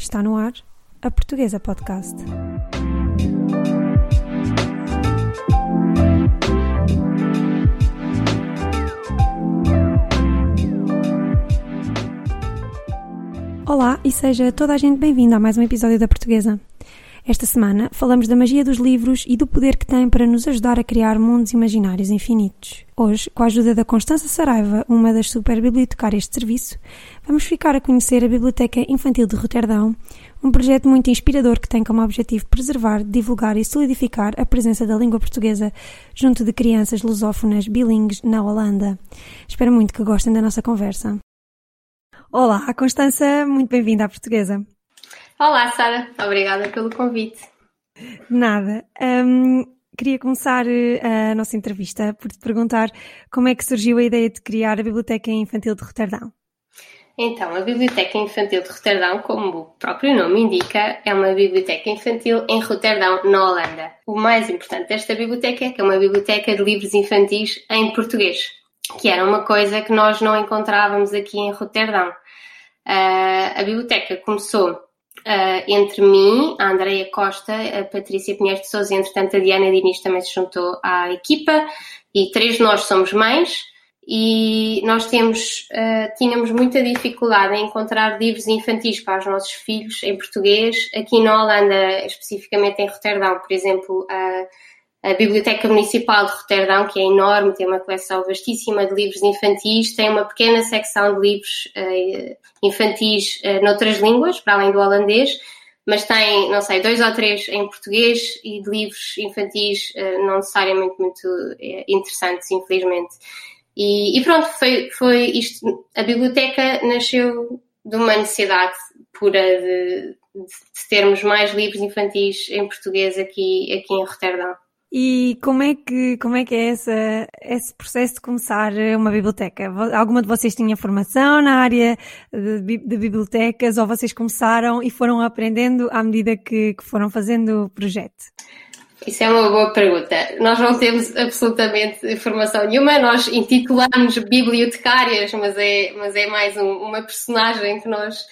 Está no ar a Portuguesa Podcast. Olá e seja toda a gente bem-vinda a mais um episódio da Portuguesa. Esta semana falamos da magia dos livros e do poder que têm para nos ajudar a criar mundos imaginários infinitos. Hoje, com a ajuda da Constança Saraiva, uma das super bibliotecárias de serviço, vamos ficar a conhecer a Biblioteca Infantil de Roterdão, um projeto muito inspirador que tem como objetivo preservar, divulgar e solidificar a presença da língua portuguesa junto de crianças lusófonas bilingues na Holanda. Espero muito que gostem da nossa conversa. Olá, Constança, muito bem-vinda à Portuguesa. Olá, Sara. Obrigada pelo convite. Nada. Um, queria começar eh, a nossa entrevista por te perguntar como é que surgiu a ideia de criar a Biblioteca Infantil de Roterdão. Então, a Biblioteca Infantil de Roterdão, como o próprio nome indica, é uma biblioteca infantil em Roterdão, na Holanda. O mais importante desta biblioteca é que é uma biblioteca de livros infantis em português, que era uma coisa que nós não encontrávamos aqui em Roterdão. Uh, a biblioteca começou Uh, entre mim, a Andreia Costa, a Patrícia Pinheiro de Souza entretanto, a Diana Diniz também se juntou à equipa e três de nós somos mães e nós temos, uh, tínhamos muita dificuldade em encontrar livros infantis para os nossos filhos em português. Aqui na Holanda, especificamente em Roterdão, por exemplo, uh, a Biblioteca Municipal de Roterdão, que é enorme, tem uma coleção vastíssima de livros infantis, tem uma pequena secção de livros uh, infantis uh, noutras línguas, para além do holandês, mas tem, não sei, dois ou três em português e de livros infantis uh, não necessariamente muito interessantes, infelizmente. E, e, pronto, foi, foi isto. A biblioteca nasceu de uma necessidade pura de, de termos mais livros infantis em português aqui, aqui em Roterdão. E como é que, como é, que é essa, esse processo de começar uma biblioteca? Alguma de vocês tinha formação na área de, de bibliotecas ou vocês começaram e foram aprendendo à medida que, que foram fazendo o projeto? Isso é uma boa pergunta. Nós não temos absolutamente formação nenhuma, nós intitulamos bibliotecárias, mas é, mas é mais um, uma personagem que nós,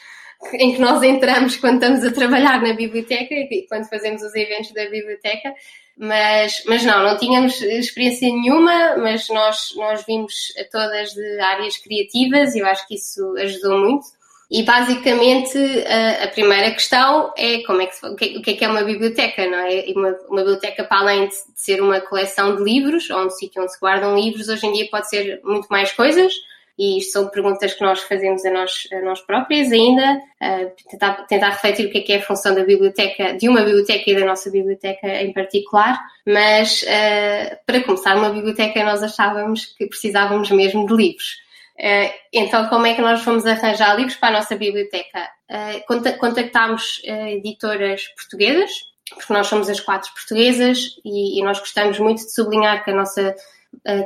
em que nós entramos quando estamos a trabalhar na biblioteca e quando fazemos os eventos da biblioteca. Mas, mas não, não tínhamos experiência nenhuma, mas nós, nós vimos todas de áreas criativas e eu acho que isso ajudou muito. E basicamente a, a primeira questão é como é que, o, que, o que é que é uma biblioteca, não é? Uma, uma biblioteca, para além de, de ser uma coleção de livros, ou um sítio onde se guardam livros, hoje em dia pode ser muito mais coisas e isto são perguntas que nós fazemos a nós, a nós próprias ainda, uh, tentar, tentar refletir o que é, que é a função da biblioteca, de uma biblioteca e da nossa biblioteca em particular, mas uh, para começar uma biblioteca nós achávamos que precisávamos mesmo de livros. Uh, então, como é que nós fomos arranjar livros para a nossa biblioteca? Uh, contactámos editoras portuguesas, porque nós somos as quatro portuguesas e, e nós gostamos muito de sublinhar que a nossa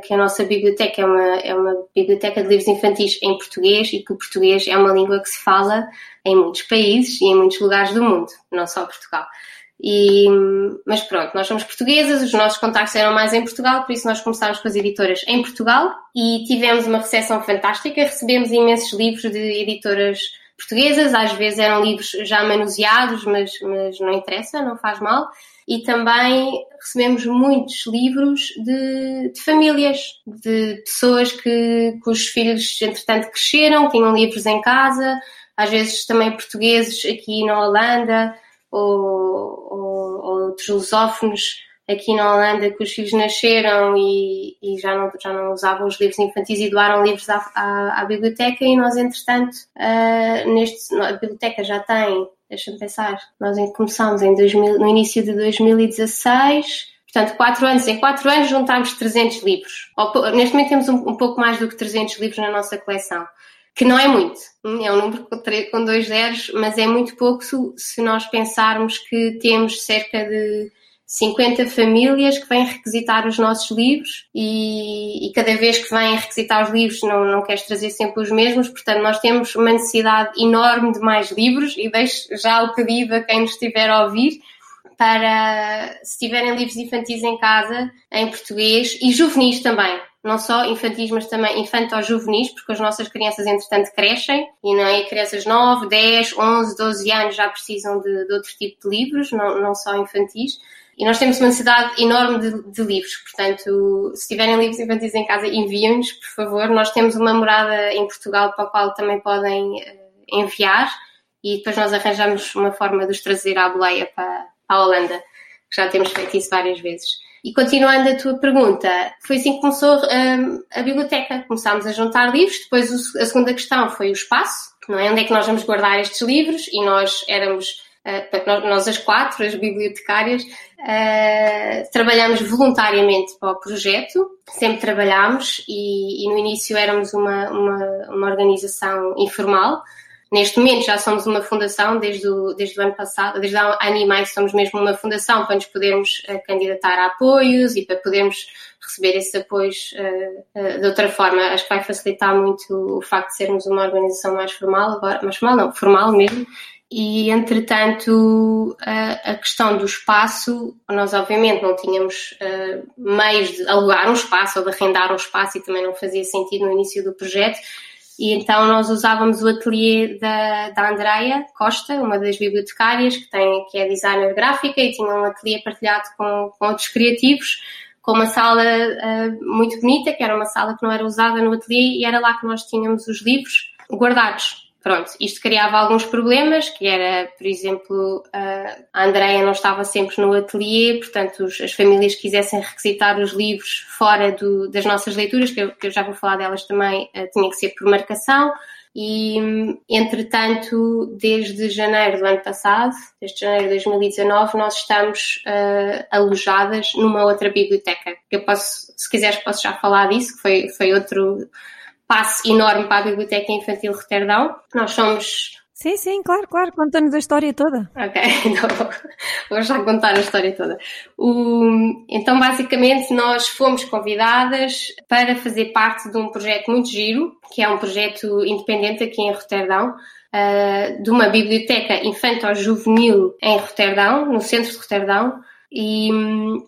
que a nossa biblioteca é uma, é uma biblioteca de livros infantis em português e que o português é uma língua que se fala em muitos países e em muitos lugares do mundo, não só Portugal. E, mas pronto, nós somos portuguesas, os nossos contactos eram mais em Portugal, por isso nós começámos com as editoras em Portugal e tivemos uma recepção fantástica, recebemos imensos livros de editoras portuguesas, às vezes eram livros já manuseados, mas, mas não interessa, não faz mal e também recebemos muitos livros de, de famílias, de pessoas que, cujos filhos, entretanto, cresceram, tinham livros em casa, às vezes também portugueses aqui na Holanda, ou, ou, ou outros lusófonos aqui na Holanda que os filhos nasceram e, e, já, não, já não usavam os livros infantis e doaram livros à, à, à biblioteca e nós, entretanto, uh, neste, a biblioteca já tem deixa-me pensar, nós começámos em 2000, no início de 2016, portanto, quatro anos, em quatro anos juntámos 300 livros. Neste momento temos um, um, pouco mais do que 300 livros na nossa coleção, que não é muito, é um número com, dois zeros, mas é muito pouco se, se nós pensarmos que temos cerca de 50 famílias que vêm requisitar os nossos livros e, e, cada vez que vêm requisitar os livros não, não queres trazer sempre os mesmos, portanto nós temos uma necessidade enorme de mais livros e deixo já o pedido a quem nos estiver a ouvir para, se tiverem livros infantis em casa, em português e juvenis também. não só infantis, mas também infanto-juvenis, porque as nossas crianças, entretanto, crescem e não é? crianças 9, 10, 11, 12 anos já precisam de, de outro tipo de livros, não, não só infantis. E nós temos uma necessidade enorme de, de, livros, portanto, se tiverem livros infantis em casa, enviem-nos, por favor. Nós temos uma morada em Portugal para a qual também podem uh, enviar e depois nós arranjamos uma forma de os trazer à boleia para, para a Holanda, que já temos feito isso várias vezes. E continuando a tua pergunta, foi assim que começou um, a biblioteca. Começámos a juntar livros, depois a segunda questão foi o espaço, não é? Onde é que nós vamos guardar estes livros? E nós éramos Uh, nós as quatro, as bibliotecárias, uh, trabalhamos voluntariamente para o projeto, sempre trabalhámos e, e no início éramos uma, uma, uma, organização informal. Neste momento já somos uma fundação, desde o, desde o ano passado, desde há ano e meio somos mesmo uma fundação para nos podermos uh, candidatar a apoios e para podermos receber esses apoios de outra forma. Acho que vai facilitar muito o facto de sermos uma organização mais formal, agora, mais formal não, formal mesmo, e, entretanto, a, a, questão do espaço, nós obviamente não tínhamos uh, meios de alugar um espaço ou de arrendar um espaço e também não fazia sentido no início do projeto. E então nós usávamos o ateliê da, da Andrea Costa, uma das bibliotecárias, que, tem, que é designer gráfica e tinha um ateliê partilhado com, com outros criativos, com uma sala uh, muito bonita, que era uma sala que não era usada no ateliê e era lá que nós tínhamos os livros guardados. Pronto, isto criava alguns problemas, que era, por exemplo, a Andreia não estava sempre no ateliê, portanto, as famílias que quisessem requisitar os livros fora do, das nossas leituras, que eu, que eu, já vou falar delas também, uh, tinha que ser por marcação. E, entretanto, desde janeiro do ano passado, desde janeiro de 2019, nós estamos uh, alojadas numa outra biblioteca. Eu posso, se quiseres, posso já falar disso, que foi, foi outro passo enorme para a Biblioteca Infantil Roterdão. Nós somos Sim, sim, claro, claro. Conta-nos a história toda. Ok, então vou já contar a história toda. O, então, basicamente, nós fomos convidadas para fazer parte de um projeto muito giro, que é um projeto independente aqui em Roterdão, uh, de uma biblioteca infanto-juvenil em Roterdão, no centro de Roterdão. E,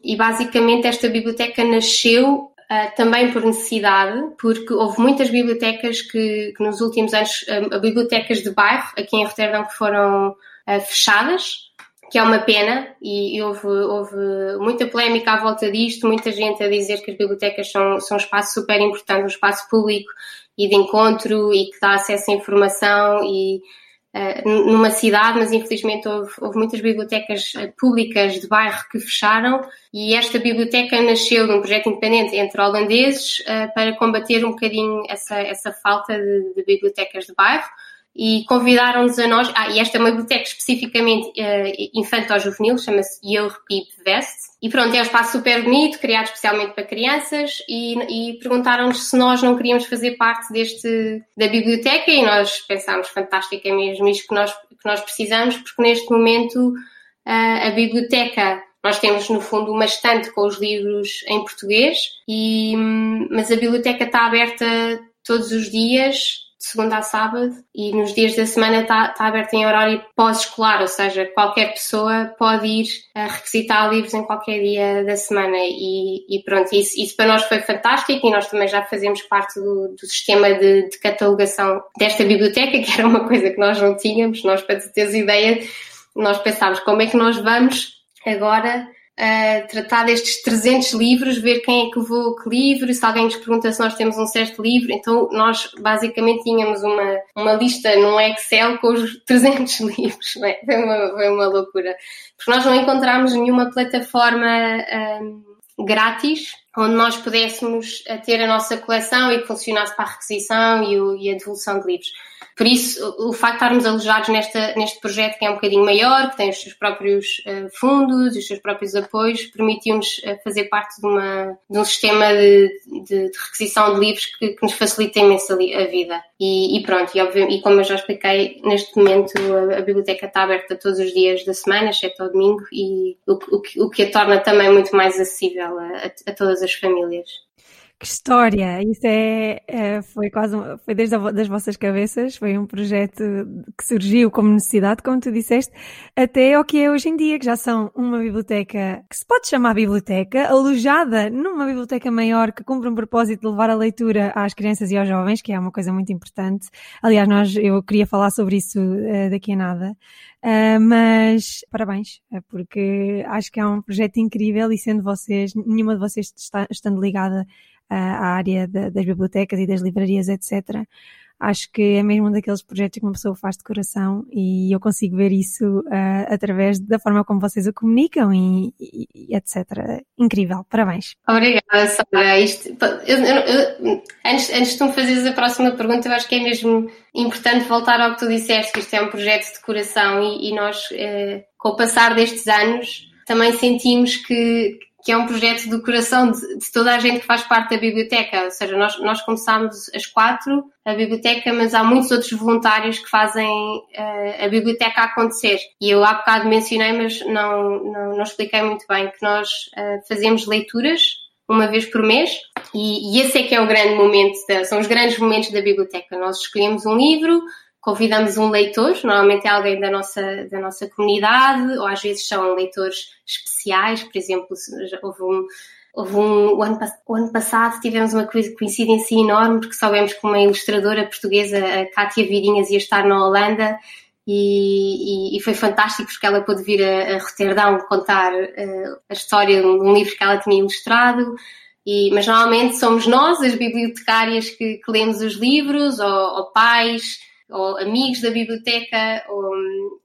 e basicamente esta biblioteca nasceu Uh, também por necessidade, porque houve muitas bibliotecas que, que nos últimos anos, uh, bibliotecas de bairro aqui em Roterdão que foram uh, fechadas, que é uma pena, e, e houve, houve, muita polémica à volta disto, muita gente a dizer que as bibliotecas são, são um espaço super importante, um espaço público e de encontro e que dá acesso à informação e numa cidade, mas infelizmente houve, houve, muitas bibliotecas eh, públicas de bairro que fecharam e esta biblioteca nasceu de um projeto independente entre holandeses uh, para combater um bocadinho essa, essa falta de, de bibliotecas de bairro e convidaram-nos a nós, ah, e esta é uma biblioteca especificamente uh, infanto-juvenil, chama-se Jeugdpiep West, e pronto, é um espaço super bonito, criado especialmente para crianças, e, e perguntaram-nos se nós não queríamos fazer parte deste, da biblioteca, e nós pensámos, fantástico, é mesmo isto que nós, que nós precisamos, porque neste momento uh, a biblioteca nós temos, no fundo, uma estante com os livros em português, e, hum, mas a biblioteca está aberta todos os dias, segunda a sábado e nos dias da semana está, está aberto em horário pós-escolar, ou seja, qualquer pessoa pode ir a requisitar livros em qualquer dia da semana e, e pronto, isso, isso, para nós foi fantástico e nós também já fazemos parte do, do sistema de, de, catalogação desta biblioteca, que era uma coisa que nós não tínhamos, nós para teres ideia, nós pensávamos como é que nós vamos agora uh, tratar destes 300 livros, ver quem é que levou que livro, se alguém nos pergunta se nós temos um certo livro. Então, nós basicamente tínhamos uma, uma lista num Excel com os 300 livros. Não é? foi, uma, foi uma loucura. Porque nós não encontramos nenhuma plataforma um, grátis onde nós pudéssemos eh, ter a nossa coleção e que funcionasse para a requisição e, o, e a devolução de livros. Por isso, o facto de estarmos alojados nesta, neste projeto que é um bocadinho maior, que tem os seus próprios uh, fundos, os seus próprios apoios, permitiu-nos uh, fazer parte de, uma, de um sistema de, de, de requisição de livros que, que, nos facilita imenso a, vida. E, e pronto, e, e, como eu já expliquei, neste momento a, a, biblioteca está aberta todos os dias da semana, exceto ao domingo, e o, o, o que a torna também muito mais acessível a, a todas as famílias. Que história! Isso é, é foi quase foi desde a, das vossas cabeças, foi um projeto que surgiu como necessidade, como tu disseste, até ao que é hoje em dia, que já são uma biblioteca que se pode chamar biblioteca, alojada numa biblioteca maior que cumpre um propósito de levar a leitura às crianças e aos jovens, que é uma coisa muito importante. Aliás, nós, eu queria falar sobre isso uh, daqui a nada. Uh, mas parabéns, eh, porque acho que é um projeto incrível e sendo vocês, nenhuma de vocês está, estando ligada uh, à área de, das bibliotecas e das livrarias, etc acho que é mesmo um daqueles projetos que uma pessoa faz de coração e eu consigo ver isso uh, através da forma como vocês o comunicam e, e, e etc. Incrível, parabéns. Obrigada, Sara. Isto, eu, eu, eu, antes, antes de tu me fazeres a próxima pergunta, eu acho que é mesmo importante voltar ao que tu disseste, que isto é um projeto de coração e, e nós, eh, com o passar destes anos, também sentimos que, que é um projeto do coração de, de, toda a gente que faz parte da biblioteca. Ou seja, nós, nós começámos as quatro a biblioteca, mas há muitos outros voluntários que fazem uh, a biblioteca acontecer. E eu há bocado mencionei, mas não, não, não expliquei muito bem, que nós uh, fazemos leituras uma vez por mês e, e, esse é que é o grande momento, da, são os grandes momentos da biblioteca. Nós escolhemos um livro, convidamos um leitor, normalmente é alguém da nossa, da nossa comunidade, ou às vezes são leitores especiais, por exemplo, houve um, houve um, o, ano, o ano passado tivemos uma coincidência enorme porque soubemos que uma ilustradora portuguesa, a Kátia Virinhas, ia estar na Holanda e, e, e, foi fantástico porque ela pôde vir a, a Roterdão contar uh, a história de um livro que ela tinha ilustrado. E, mas normalmente somos nós, as bibliotecárias, que, que lemos os livros, ou, ou pais, ou amigos da biblioteca, ou,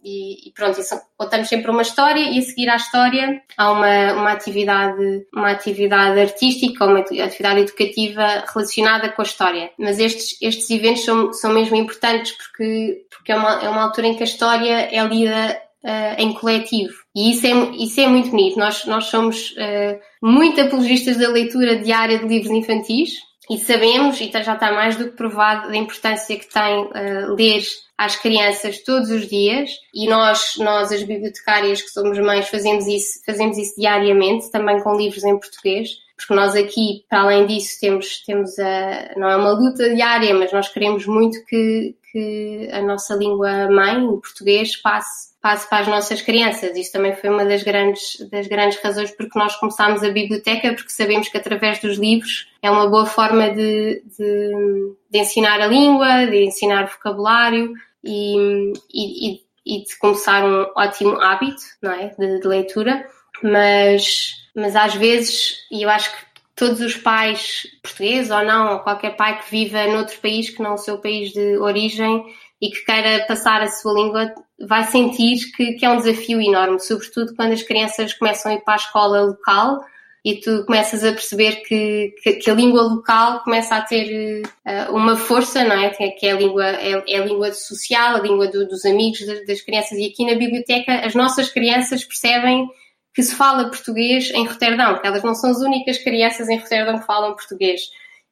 e, e, pronto, isso, contamos sempre uma história e a seguir à história há uma, uma atividade, uma atividade artística uma atividade educativa relacionada com a história. Mas estes, estes eventos são, são mesmo importantes porque, porque é uma, é uma altura em que a história é lida Uh, em coletivo. E isso é, isso é muito bonito. Nós, nós somos uh, muito apologistas da leitura diária de livros infantis, e sabemos, e já está mais do que provado, da importância que tem uh, ler às crianças todos os dias. E nós, nós as bibliotecárias que somos mães fazemos isso, fazemos isso diariamente, também com livros em português, porque nós aqui, para além disso, temos, temos a, não é uma luta diária, mas nós queremos muito que, que a nossa língua mãe, o português, passe passe para as nossas crianças. Isso também foi uma das grandes, das grandes razões porque nós começámos a biblioteca, porque sabemos que através dos livros é uma boa forma de, de, de ensinar a língua, de ensinar vocabulário e, e, e, de começar um ótimo hábito não é? de, de leitura. Mas, mas às vezes, e eu acho que todos os pais portugueses ou não, ou qualquer pai que viva noutro país que não o seu país de origem, e que queira passar a sua língua vai sentir que, que, é um desafio enorme, sobretudo quando as crianças começam a ir para a escola local e tu começas a perceber que, que, que a língua local começa a ter uh, uma força, não é? Que é a língua, é, é a língua social, a língua do, dos amigos das, das crianças. E aqui na biblioteca as nossas crianças percebem que se fala português em Roterdão, que elas não são as únicas crianças em Roterdão que falam português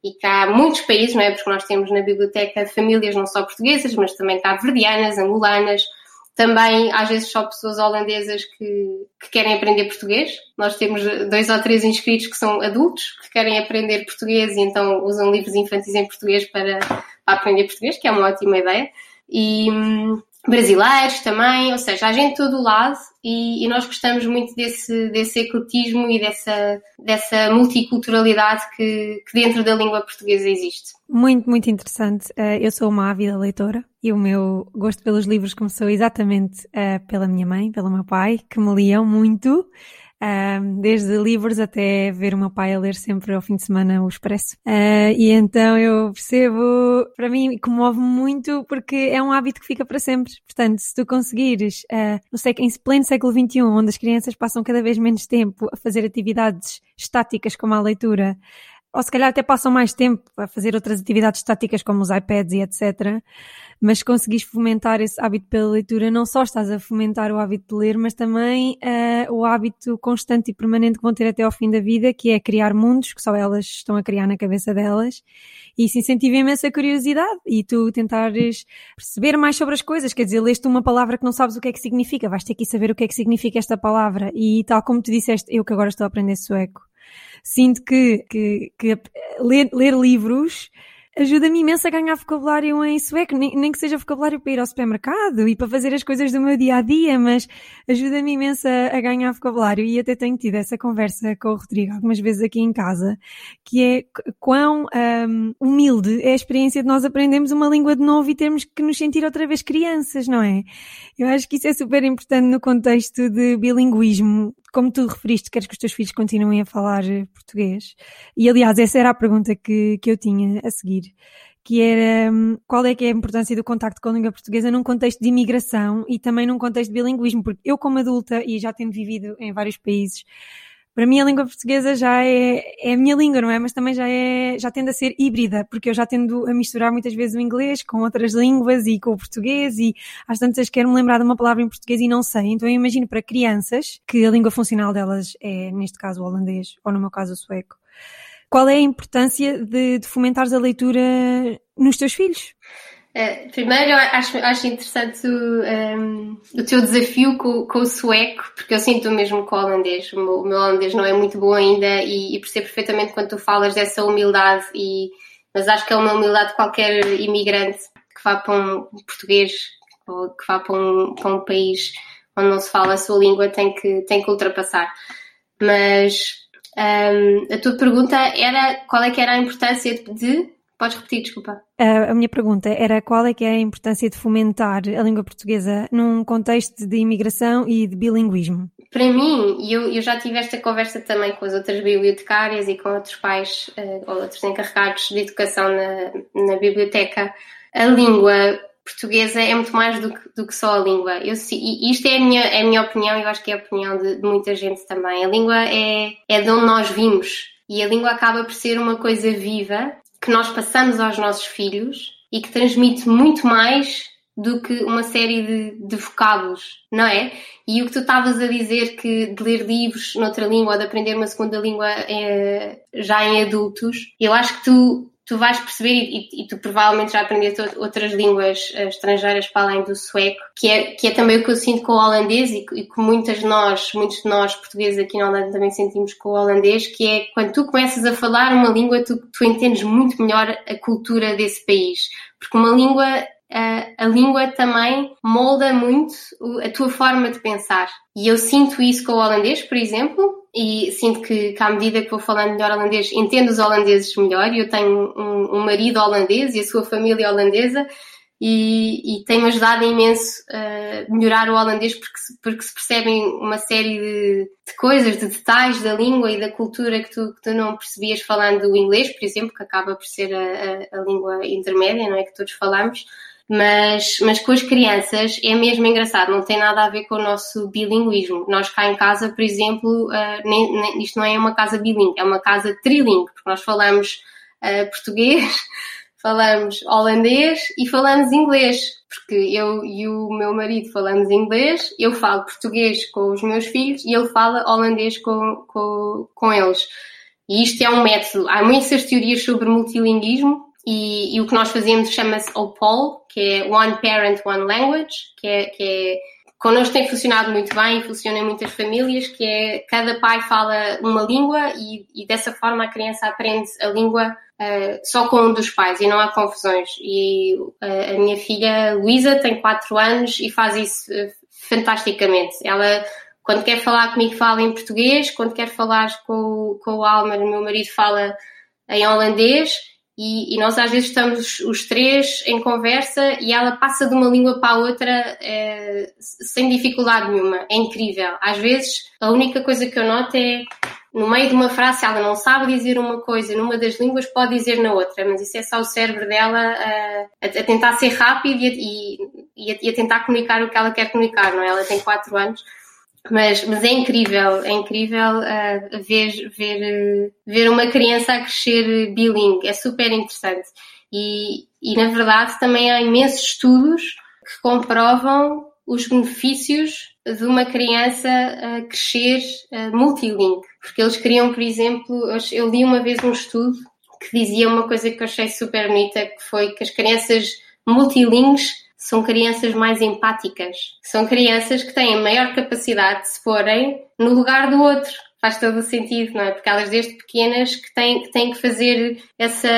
e que há muitos países, não é? Porque nós temos na biblioteca famílias não só portuguesas, mas também cabo-verdianas, angolanas, também às vezes só pessoas holandesas que, que, querem aprender português. Nós temos dois ou três inscritos que são adultos, que querem aprender português e então usam livros infantis em português para, para aprender português, que é uma ótima ideia. E, hum, brasileiros também, ou seja, há gente de todo o lado e, e, nós gostamos muito desse, desse ecletismo e dessa, dessa multiculturalidade que, que dentro da língua portuguesa existe. Muito, muito interessante. Uh, eu sou uma ávida leitora e o meu gosto pelos livros começou exatamente uh, pela minha mãe, pelo meu pai, que me liam muito desde livros até ver o meu pai a ler sempre ao fim de semana o Expresso. Uh, e então eu percebo, para mim, comove muito porque é um hábito que fica para sempre. Portanto, se tu conseguires, uh, no século, em pleno século XXI, onde as crianças passam cada vez menos tempo a fazer atividades estáticas como a leitura, ou se calhar até passam mais tempo a fazer outras atividades estáticas como os iPads e etc. Mas se conseguis fomentar esse hábito pela leitura, não só estás a fomentar o hábito de ler, mas também uh, o hábito constante e permanente que vão ter até ao fim da vida, que é criar mundos que só elas estão a criar na cabeça delas. E isso incentiva imenso a curiosidade e tu tentares perceber mais sobre as coisas. Quer dizer, leste uma palavra que não sabes o que é que significa, vais ter que saber o que é que significa esta palavra. E tal como tu disseste, eu que agora estou a aprender sueco sinto que, que, que ler, ler livros ajuda-me imenso a ganhar vocabulário em sueco, nem, nem, que seja vocabulário para ir ao supermercado e para fazer as coisas do meu dia a dia, mas ajuda-me imenso a, a, ganhar vocabulário e até tenho tido essa conversa com o Rodrigo algumas vezes aqui em casa, que é quão um, humilde é a experiência de nós aprendermos uma língua de novo e termos que nos sentir outra vez crianças, não é? Eu acho que isso é super importante no contexto de bilinguismo, como tu referiste, queres que os teus filhos continuem a falar eh, português? E aliás, essa era a pergunta que, que eu tinha a seguir, que era hum, qual é que é a importância do contacto com a língua portuguesa num contexto de imigração e também num contexto de bilinguismo, porque eu como adulta e já tendo vivido em vários países, para mim a língua portuguesa já é, é a minha língua, não é? Mas também já é, já tende a ser híbrida, porque eu já tendo a misturar muitas vezes o inglês com outras línguas e com o português e às tantas quero-me lembrar de uma palavra em português e não sei. Então eu imagino para crianças, que a língua funcional delas é, neste caso, o holandês, ou no meu caso, o sueco. Qual é a importância de, de fomentares a leitura nos teus filhos? Uh, primeiro, acho, acho interessante o, um, ehm, o teu desafio com, com, o sueco, porque eu sinto o mesmo com o holandês. O meu, o meu holandês não é muito bom ainda e, e, percebo perfeitamente quando tu falas dessa humildade, e, mas acho que é uma humildade de qualquer imigrante que vá para um português ou que vá para um, para um país onde não se fala a sua língua tem que, tem que ultrapassar. Mas um, ehm, a tua pergunta era qual é que era a importância de Podes repetir, desculpa. A, a minha pergunta era qual é que é a importância de fomentar a língua portuguesa num contexto de imigração e de bilinguismo? Para mim, e eu, eu já tive esta conversa também com as outras bibliotecárias e com outros pais uh, ou outros encarregados de educação na, na biblioteca, a língua portuguesa é muito mais do que, do que só a língua. Eu, e isto é a minha, é a minha opinião e eu acho que é a opinião de, de, muita gente também. A língua é, é de onde nós vimos e a língua acaba por ser uma coisa viva que nós passamos aos nossos filhos e que transmite muito mais do que uma série de, de vocábulos, não é? E o que tu estavas a dizer que de ler livros noutra língua ou de aprender uma segunda língua é, já em adultos, eu acho que tu tu vais perceber, e, e, tu provavelmente já aprendeste outras línguas uh, estrangeiras para além do sueco, que é, que é também o que eu sinto com o holandês e, e que muitas de nós, muitos de nós portugueses aqui na Holanda também sentimos com o holandês, que é quando tu começas a falar uma língua, tu, tu entendes muito melhor a cultura desse país. Porque uma língua a, a, língua também molda muito a tua forma de pensar. E eu sinto isso com o holandês, por exemplo, e sinto que, que à medida que vou falando melhor holandês, entendo os holandeses melhor. Eu tenho um, um marido holandês e a sua família holandesa, e, e tem-me ajudado imenso a melhorar o holandês porque, porque se percebem uma série de, de, coisas, de detalhes da língua e da cultura que tu, que tu não percebias falando o inglês, por exemplo, que acaba por ser a, a, a língua intermédia, não é? Que todos falamos mas, mas com as crianças é mesmo engraçado, não tem nada a ver com o nosso bilinguismo. Nós cá em casa, por exemplo, uh, nem, nem, isto não é uma casa bilingue, é uma casa trilingue, porque nós falamos uh, português, falamos holandês e falamos inglês, porque eu e o meu marido falamos inglês, eu falo português com os meus filhos e ele fala holandês com, com, com eles. E isto é um método. Há muitas teorias sobre multilinguismo, e, e, o que nós fazemos chama-se OPOL, que é One Parent, One Language, que é, que é connosco tem funcionado muito bem e funciona em muitas famílias, que é cada pai fala uma língua e, e dessa forma a criança aprende a língua uh, só com um dos pais e não há confusões. E uh, a minha filha Luísa tem 4 anos e faz isso uh, fantasticamente. Ela, quando quer falar comigo, fala em português, quando quer falar com, com o Almer, meu marido, fala em holandês e, e, nós às vezes estamos os três em conversa e ela passa de uma língua para a outra é, sem dificuldade nenhuma. É incrível. Às vezes a única coisa que eu noto é no meio de uma frase, ela não sabe dizer uma coisa numa das línguas, pode dizer na outra, mas isso é só o cérebro dela a, a tentar ser rápido e, e, e a tentar comunicar o que ela quer comunicar, não é? Ela tem quatro anos mas, mas é incrível, é incrível uh, ver, ver, ver uma criança a crescer bilingue, é super interessante. E, e na verdade também há imensos estudos que comprovam os benefícios de uma criança uh, crescer uh, multilingue. Porque eles queriam, por exemplo, eu li uma vez um estudo que dizia uma coisa que eu achei super bonita, que foi que as crianças multilingues são crianças mais empáticas. São crianças que têm maior capacidade de se porem no lugar do outro. faz todo o sentido, não é? Porque elas desde pequenas que têm que, têm que fazer essa,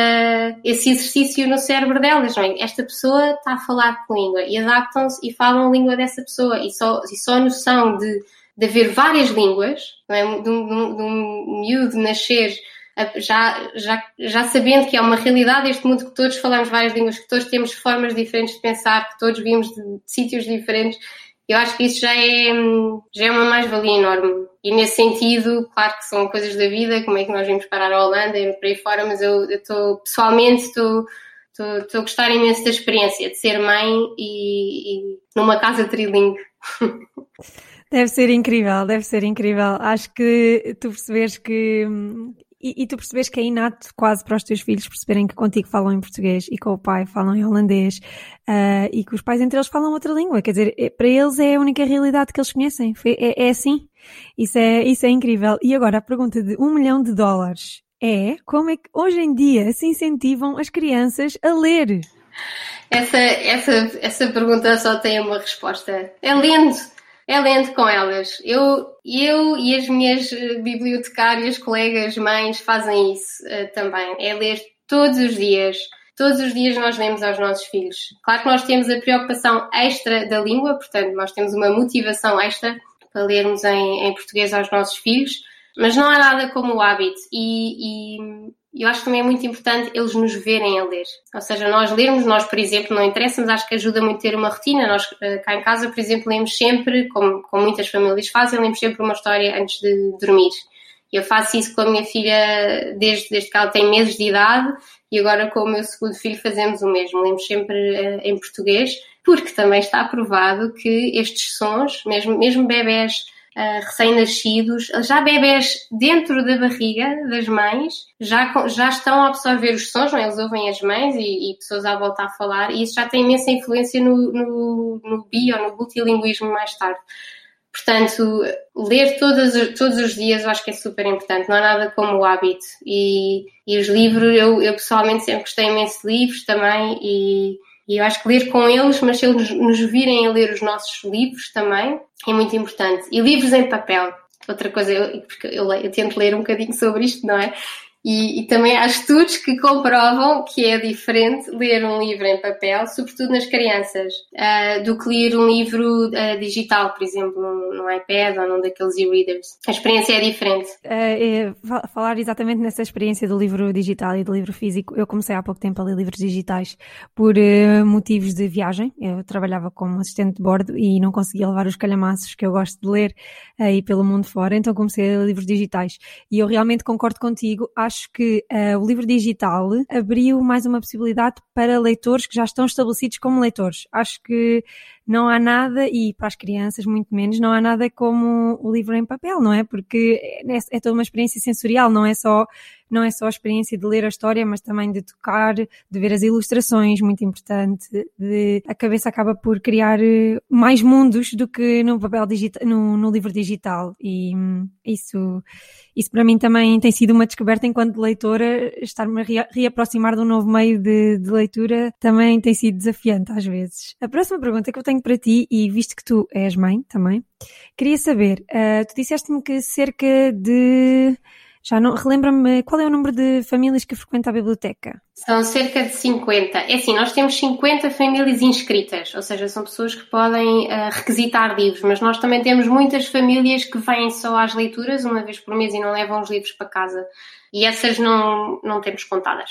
esse exercício no cérebro delas, não é? Esta pessoa está a falar com língua e adaptam-se e falam a língua dessa pessoa e só, e só a noção de, de haver várias línguas, não é? De um, de um, de um miúdo nascer já, já, já sabendo que é uma realidade este mundo que todos falamos várias línguas, que todos temos formas diferentes de pensar, que todos vimos de, de sítios diferentes, eu acho que isso já é, já é uma mais-valia enorme. E nesse sentido, claro que são coisas da vida, como é que nós vimos parar a Holanda e por aí fora, mas eu estou, pessoalmente, estou a gostar imenso da experiência de ser mãe e, e numa casa trilingue. Deve ser incrível, deve ser incrível. Acho que tu percebes que e, tu percebes que é inato quase para os teus filhos perceberem que contigo falam em português e com o pai falam em holandês uh, e que os pais entre eles falam outra língua. Quer dizer, é, para eles é a única realidade que eles conhecem. É, é assim. Isso é, isso é incrível. E agora a pergunta de um milhão de dólares é como é que hoje em dia se incentivam as crianças a ler? Essa, essa, essa pergunta só tem uma resposta. É lendo é lento com elas. Eu, eu e as minhas eh, bibliotecárias, colegas, mães fazem isso uh, também. É ler todos os dias. Todos os dias nós lemos aos nossos filhos. Claro que nós temos a preocupação extra da língua, portanto, nós temos uma motivação extra para lermos em, em português aos nossos filhos, mas não há nada como o hábito. E, e e eu acho que também é muito importante eles nos verem a ler. Ou seja, nós lermos, nós, por exemplo, não interessa, mas acho que ajuda muito ter uma rotina. Nós, eh, cá em casa, por exemplo, lemos sempre, como, como muitas famílias fazem, lemos sempre uma história antes de dormir. Eu faço isso com a minha filha desde, desde que ela tem meses de idade e agora com o meu segundo filho fazemos o mesmo. Lemos sempre uh, em português, porque também está provado que estes sons, mesmo, mesmo bebés uh, recém-nascidos, já bebés dentro da barriga das mães, já, já estão a absorver os sons, não? É? eles ouvem as mães e, e, pessoas à volta a falar, e isso já tem imensa influência no, no, no bi ou no multilinguismo mais tarde. Portanto, ler todos, todos os dias eu acho que é super importante, não há nada como o hábito. E, e os livros, eu, eu pessoalmente sempre gostei imenso de livros também, e e eu acho que ler com eles, mas se eles nos virem a ler os nossos livros também, é muito importante. E livros em papel. Outra coisa, eu, porque eu, eu tento ler um bocadinho sobre isto, não é? E, e, também há estudos que comprovam que é diferente ler um livro em papel, sobretudo nas crianças, uh, do que ler um livro uh, digital, por exemplo, num, num, iPad ou num daqueles e-readers. A experiência é diferente. Uh, falar exatamente nessa experiência do livro digital e do livro físico, eu comecei há pouco tempo a ler livros digitais por motivos de viagem. Eu trabalhava como assistente de bordo e não conseguia levar os calhamaços que eu gosto de ler aí pelo mundo fora, então comecei a ler livros digitais. E eu realmente concordo contigo que uh, o livro digital abriu mais uma possibilidade para leitores que já estão estabelecidos como leitores. Acho que não há nada, e para as crianças muito menos, não há nada como o livro em papel, não é? Porque é, é toda uma experiência sensorial, não é só não é só a experiência de ler a história, mas também de tocar, de ver as ilustrações, muito importante. De, a cabeça acaba por criar eh, mais mundos do que no papel digital, no, no livro digital. E hum, isso, isso para mim também tem sido uma descoberta enquanto leitora, estar-me a rea, reaproximar de um novo meio de, de leitura também tem sido desafiante às vezes. A próxima pergunta que eu tenho para ti, e visto que tu és mãe também, queria saber, uh, tu disseste-me que cerca de já não relembra-me qual é o número de famílias que frequenta a biblioteca? São cerca de 50. É assim, nós temos 50 famílias inscritas, ou seja, são pessoas que podem uh, requisitar livros, mas nós também temos muitas famílias que vêm só às leituras uma vez por mês e não levam os livros para casa. E essas não, não temos contadas.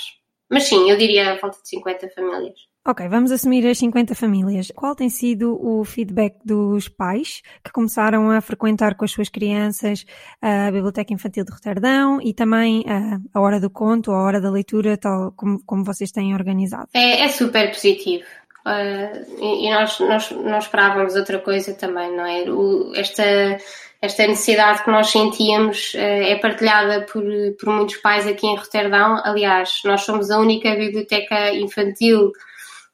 Mas sim, eu diria a volta de 50 famílias. Ok, vamos assumir as 50 famílias. Qual tem sido o feedback dos pais que começaram a frequentar com as suas crianças a Biblioteca Infantil de Roterdão e também a, a Hora do Conto, a Hora da Leitura, tal como, como vocês têm organizado? É, é super positivo. Uh, e, nós, nós, nós esperávamos outra coisa também, não é? O, esta, esta necessidade que nós sentíamos uh, é partilhada por, por muitos pais aqui em Roterdão. Aliás, nós somos a única biblioteca infantil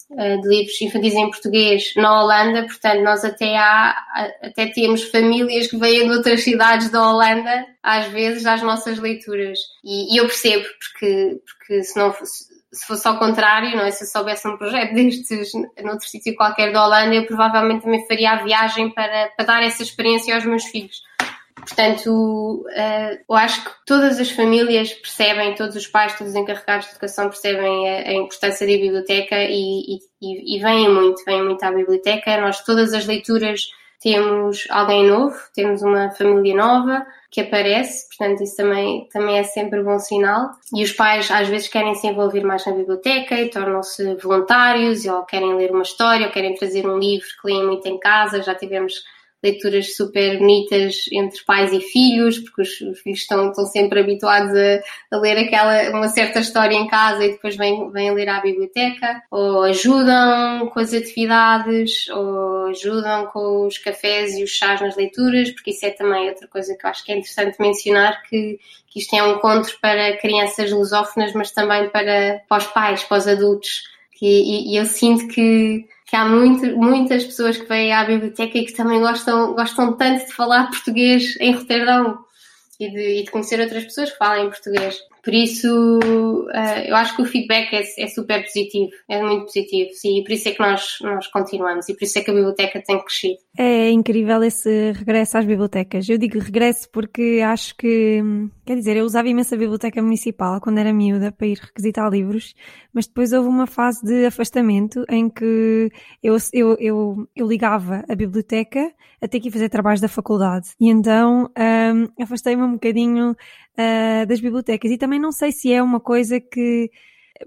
de livros infantis em português na Holanda, portanto nós até há, até temos famílias que vêm de outras cidades da Holanda, às vezes, às nossas leituras. E, e eu percebo, porque, porque se não fosse, se fosse ao contrário, não é? se eu soubesse um projeto destes noutro sítio qualquer da Holanda, eu provavelmente também faria a viagem para, para dar essa experiência aos meus filhos. Portanto, eu acho que todas as famílias percebem, todos os pais, todos os encarregados de educação percebem a, importância da biblioteca e, e, e vêm muito, vêm muito à biblioteca. Nós, todas as leituras, temos alguém novo, temos uma família nova que aparece, portanto isso também, também é sempre bom sinal. E os pais às vezes querem se envolver mais na biblioteca e tornam-se voluntários, ou querem ler uma história, ou querem trazer um livro que leem muito em casa. Já tivemos leituras super bonitas entre pais e filhos, porque os, os filhos estão, estão sempre habituados a, a, ler aquela, uma certa história em casa e depois vêm, vêm ler à biblioteca, ou ajudam com as atividades, ou ajudam com os cafés e os chás nas leituras, porque isso é também outra coisa que eu acho que é interessante mencionar, que, que isto é um encontro para crianças lusófonas, mas também para, para os pais, para os adultos. E, e eu sinto que que há muito, muitas pessoas que vêm à biblioteca e que também gostam, gostam tanto de falar português em Roterdão e de, e de conhecer outras pessoas que falam português. Por isso, uh, eu acho que o feedback é, é, super positivo, é muito positivo, sim, e por isso é que nós, nós continuamos, e por isso é que a biblioteca tem crescido. É incrível esse regresso às bibliotecas. Eu digo regresso porque acho que, quer dizer, eu usava imenso a biblioteca municipal quando era miúda para ir requisitar livros, mas depois houve uma fase de afastamento em que eu, eu, eu, eu ligava a biblioteca a ter que ir fazer trabalhos da faculdade, e então um, afastei-me um bocadinho uh, das bibliotecas. E também não sei se é uma coisa que,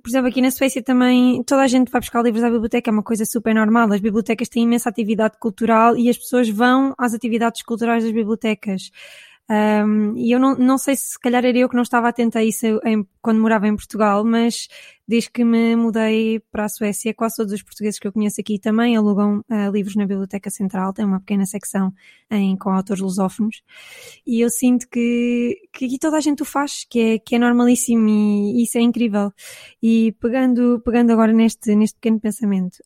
por exemplo, aqui na Suécia também toda a gente vai buscar livros à biblioteca, é uma coisa super normal. As bibliotecas têm imensa atividade cultural e as pessoas vão às atividades culturais das bibliotecas. Um, e eu não, não sei se se calhar era eu que não estava atenta a isso em, quando morava em Portugal, mas desde que me mudei para a Suécia, quase todos os portugueses que eu conheço aqui também alugam uh, livros na Biblioteca Central, tem uma pequena secção em, com autores lusófonos, e eu sinto que, que aqui toda a gente o faz, que é, que é normalíssimo e, isso é incrível. E pegando, pegando agora neste, neste pequeno pensamento,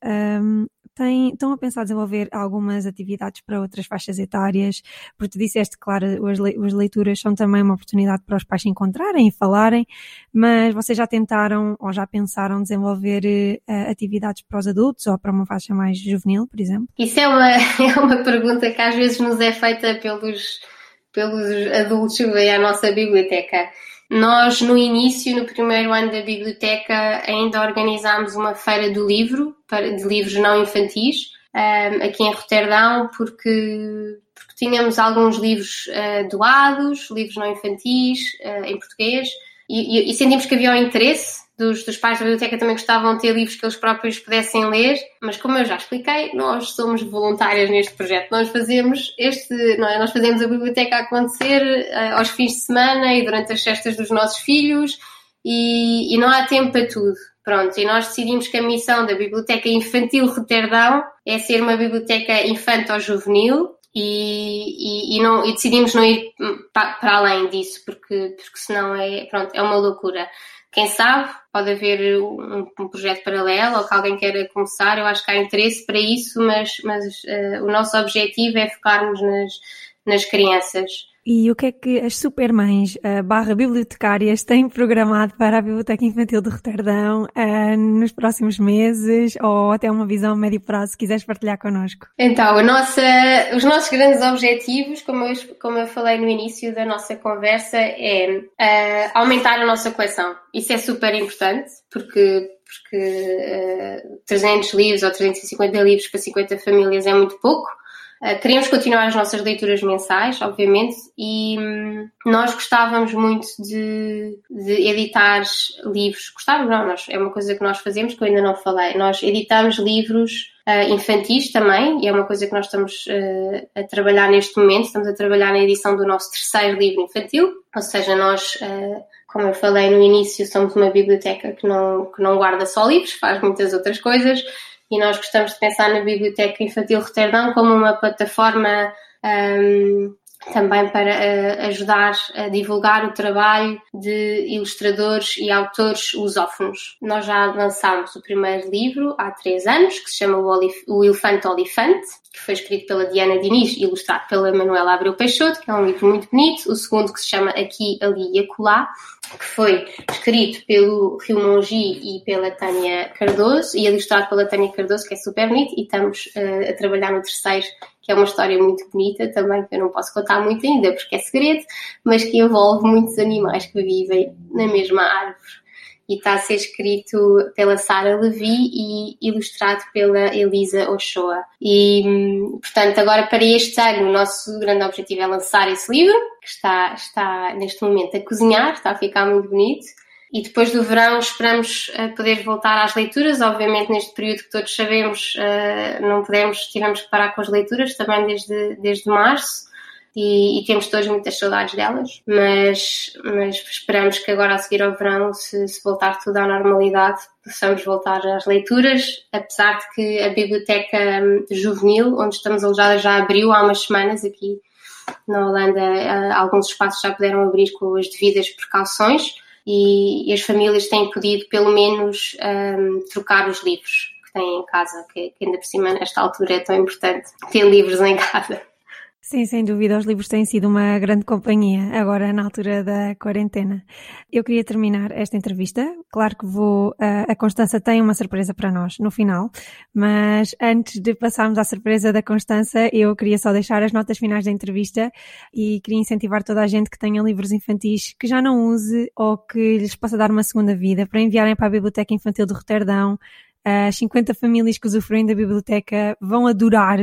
um, têm, estão a pensar desenvolver algumas atividades para outras faixas etárias? Porque tu disseste, claro, as, as leituras são também uma oportunidade para os pais se encontrarem e falarem, mas vocês já tentaram ou já pensaram desenvolver uh, atividades para os adultos ou para uma faixa mais juvenil, por exemplo? Isso é uma, é uma pergunta que às vezes nos é feita pelos, pelos adultos que vêm à nossa biblioteca. Nós, no início, no primeiro ano da biblioteca, ainda organizámos uma feira do livro, de livros não infantis, aqui em Roterdão, porque, porque tínhamos alguns livros uh, doados, livros não infantis, uh, em português, e, e, e sentimos que havia um interesse dos, dos pais da biblioteca também gostavam de ter livros que eles próprios pudessem ler, mas como eu já expliquei, nós somos voluntárias neste projeto. Nós fazemos este, não é? Nós fazemos a biblioteca acontecer uh, aos fins de semana e durante as festas dos nossos filhos e, e não há tempo para tudo. Pronto, e nós decidimos que a missão da Biblioteca Infantil Roterdão é ser uma biblioteca infanto-juvenil e, e, e, não, e decidimos não ir para, além disso, porque, porque senão é, pronto, é uma loucura. Quem sabe, pode haver um, um, projeto paralelo ou que alguém queira começar. Eu acho que há interesse para isso, mas, mas uh, o nosso objetivo é focarmos nas, nas crianças. E o que é que as supermães uh, barra bibliotecárias têm programado para a Biblioteca Infantil de Roterdão uh, nos próximos meses ou até uma visão a médio prazo, se quiseres partilhar connosco? Então, nossa, os nossos grandes objetivos, como eu, como eu falei no início da nossa conversa, é uh, aumentar a nossa coleção. Isso é super importante, porque porque 300 livros ou 350 livros para 50 famílias é muito pouco. Uh, queremos continuar as nossas leituras mensais, obviamente, e hum, nós gostávamos muito de, de, editar livros. Gostávamos, não, nós, é uma coisa que nós fazemos que eu ainda não falei. Nós editamos livros uh, infantis também, e é uma coisa que nós estamos uh, a trabalhar neste momento. Estamos a trabalhar na edição do nosso terceiro livro infantil, ou seja, nós como eu falei no início, somos uma biblioteca que não, que não guarda só livros, faz muitas outras coisas e nós gostamos de pensar na Biblioteca Infantil Roterdão como uma plataforma um, também para uh, ajudar a divulgar o trabalho de ilustradores e autores lusófonos. Nós já lançámos o primeiro livro há três anos, que se chama O, Olif o Elefante Olifante, que foi escrito pela Diana Diniz e ilustrado pela Manuela Abreu Peixoto, que é um livro muito bonito. O segundo, que se chama Aqui, Ali e Acolá, que foi escrito pelo Rio Mongi e pela Tânia Cardoso, e ilustrado pela Tânia Cardoso, que é super bonito, e estamos uh, a trabalhar no terceiro que é uma história muito bonita também, que eu não posso contar muito ainda porque é segredo, mas que envolve muitos animais que vivem na mesma árvore. E está a ser escrito pela Sara Levi e ilustrado pela Elisa Ochoa. E, portanto, agora para este ano, o nosso grande objetivo é lançar esse livro, que está, está neste momento a cozinhar, está a ficar muito bonito. E depois do verão esperamos uh, poder voltar às leituras. Obviamente, neste período que todos sabemos, uh, não podemos, tivemos que parar com as leituras também desde, desde março. E, e, temos todos muitas saudades delas, mas, mas esperamos que agora a seguir ao verão, se, se, voltar tudo à normalidade, possamos voltar às leituras, apesar de que a biblioteca hum, juvenil, onde estamos alojadas, já abriu há umas semanas aqui na Holanda, uh, alguns espaços já puderam abrir com as devidas precauções, e, as famílias têm podido pelo menos um, trocar os livros que têm em casa, que, que ainda por cima nesta altura é tão importante ter livros em casa. Sim, sem dúvida, os livros têm sido uma grande companhia agora na altura da quarentena. Eu queria terminar esta entrevista. Claro que vou, a Constança tem uma surpresa para nós no final, mas antes de passarmos à surpresa da Constança, eu queria só deixar as notas finais da entrevista e queria incentivar toda a gente que tenha livros infantis que já não use ou que lhes possa dar uma segunda vida para enviarem para a Biblioteca Infantil de Roterdão as 50 famílias que usufruem da biblioteca vão adorar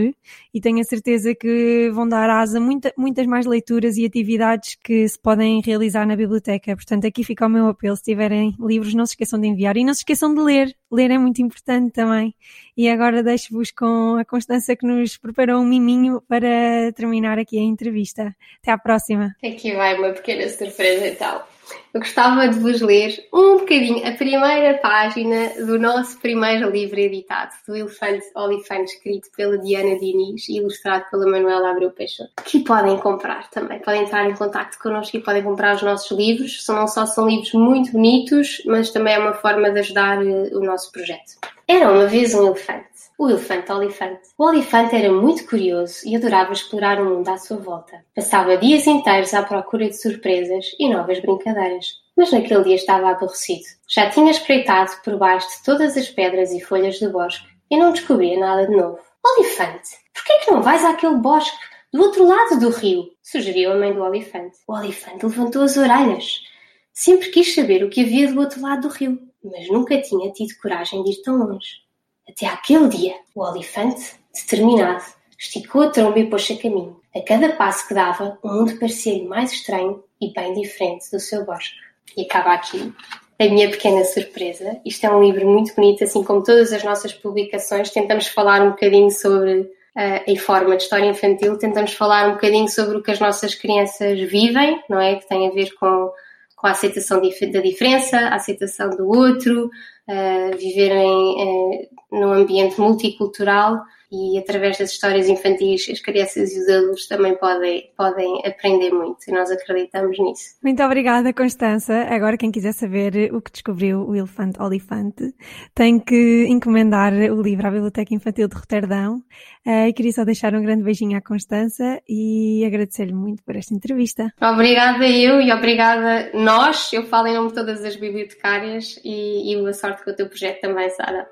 e tenho a certeza que vão dar asa a muita, muitas mais leituras e atividades que se podem realizar na biblioteca. Portanto, aqui fica o meu apelo. Se tiverem livros, não se esqueçam de enviar e não se esqueçam de ler. Ler é muito importante também. E agora deixo-vos com a Constança que nos preparou um miminho para terminar aqui a entrevista. Até à próxima. Aqui vai uma pequena surpresa então eu gostava de vos ler um bocadinho a primeira página do nosso primeiro livro editado, do Elefante Olifante, escrito pela Diana Diniz e ilustrado pela Manuela Abreu Peixoto, que podem comprar também. Podem entrar em contato connosco e podem comprar os nossos livros. Não só são livros muito bonitos, mas também é uma forma de ajudar eh, o nosso projeto. Era uma vez um elefante o elefante olifante. O olifante era muito curioso e adorava explorar o mundo à sua volta. Passava dias inteiros à procura de surpresas e novas brincadeiras. Mas naquele dia estava aborrecido. Já tinha espreitado por baixo de todas as pedras e folhas do bosque e não descobria nada de novo. Olifante, por que é que não vais àquele bosque do outro lado do rio? sugeriu a mãe do olifante. O olifante levantou as orelhas. Sempre quis saber o que havia do outro lado do rio, mas nunca tinha tido coragem de ir tão longe. Até aquele dia, o olifante, determinado, esticou a tromba e pôs-se a caminho. A cada passo que dava, o mundo parecia-lhe mais estranho e bem diferente do seu bosque. E acaba aqui a minha pequena surpresa. Isto é um livro muito bonito, assim como todas as nossas publicações. Tentamos falar um bocadinho sobre, uh, em forma de história infantil, tentamos falar um bocadinho sobre o que as nossas crianças vivem, não é? Que tem a ver com, com a aceitação da diferença, a aceitação do outro, uh, viverem uh, num ambiente multicultural e através das histórias infantis as crianças e os adultos também podem, podem aprender muito e nós acreditamos nisso. Muito obrigada, Constança. Agora quem quiser saber o que descobriu o elefante olifante tem que encomendar o livro à Biblioteca Infantil de Roterdão. Uh, e queria só deixar um grande beijinho à Constança e agradecer-lhe muito por esta entrevista. Obrigada eu e obrigada nós. Eu falo em nome de todas as bibliotecárias e, e boa sorte com o teu projeto também, Sara.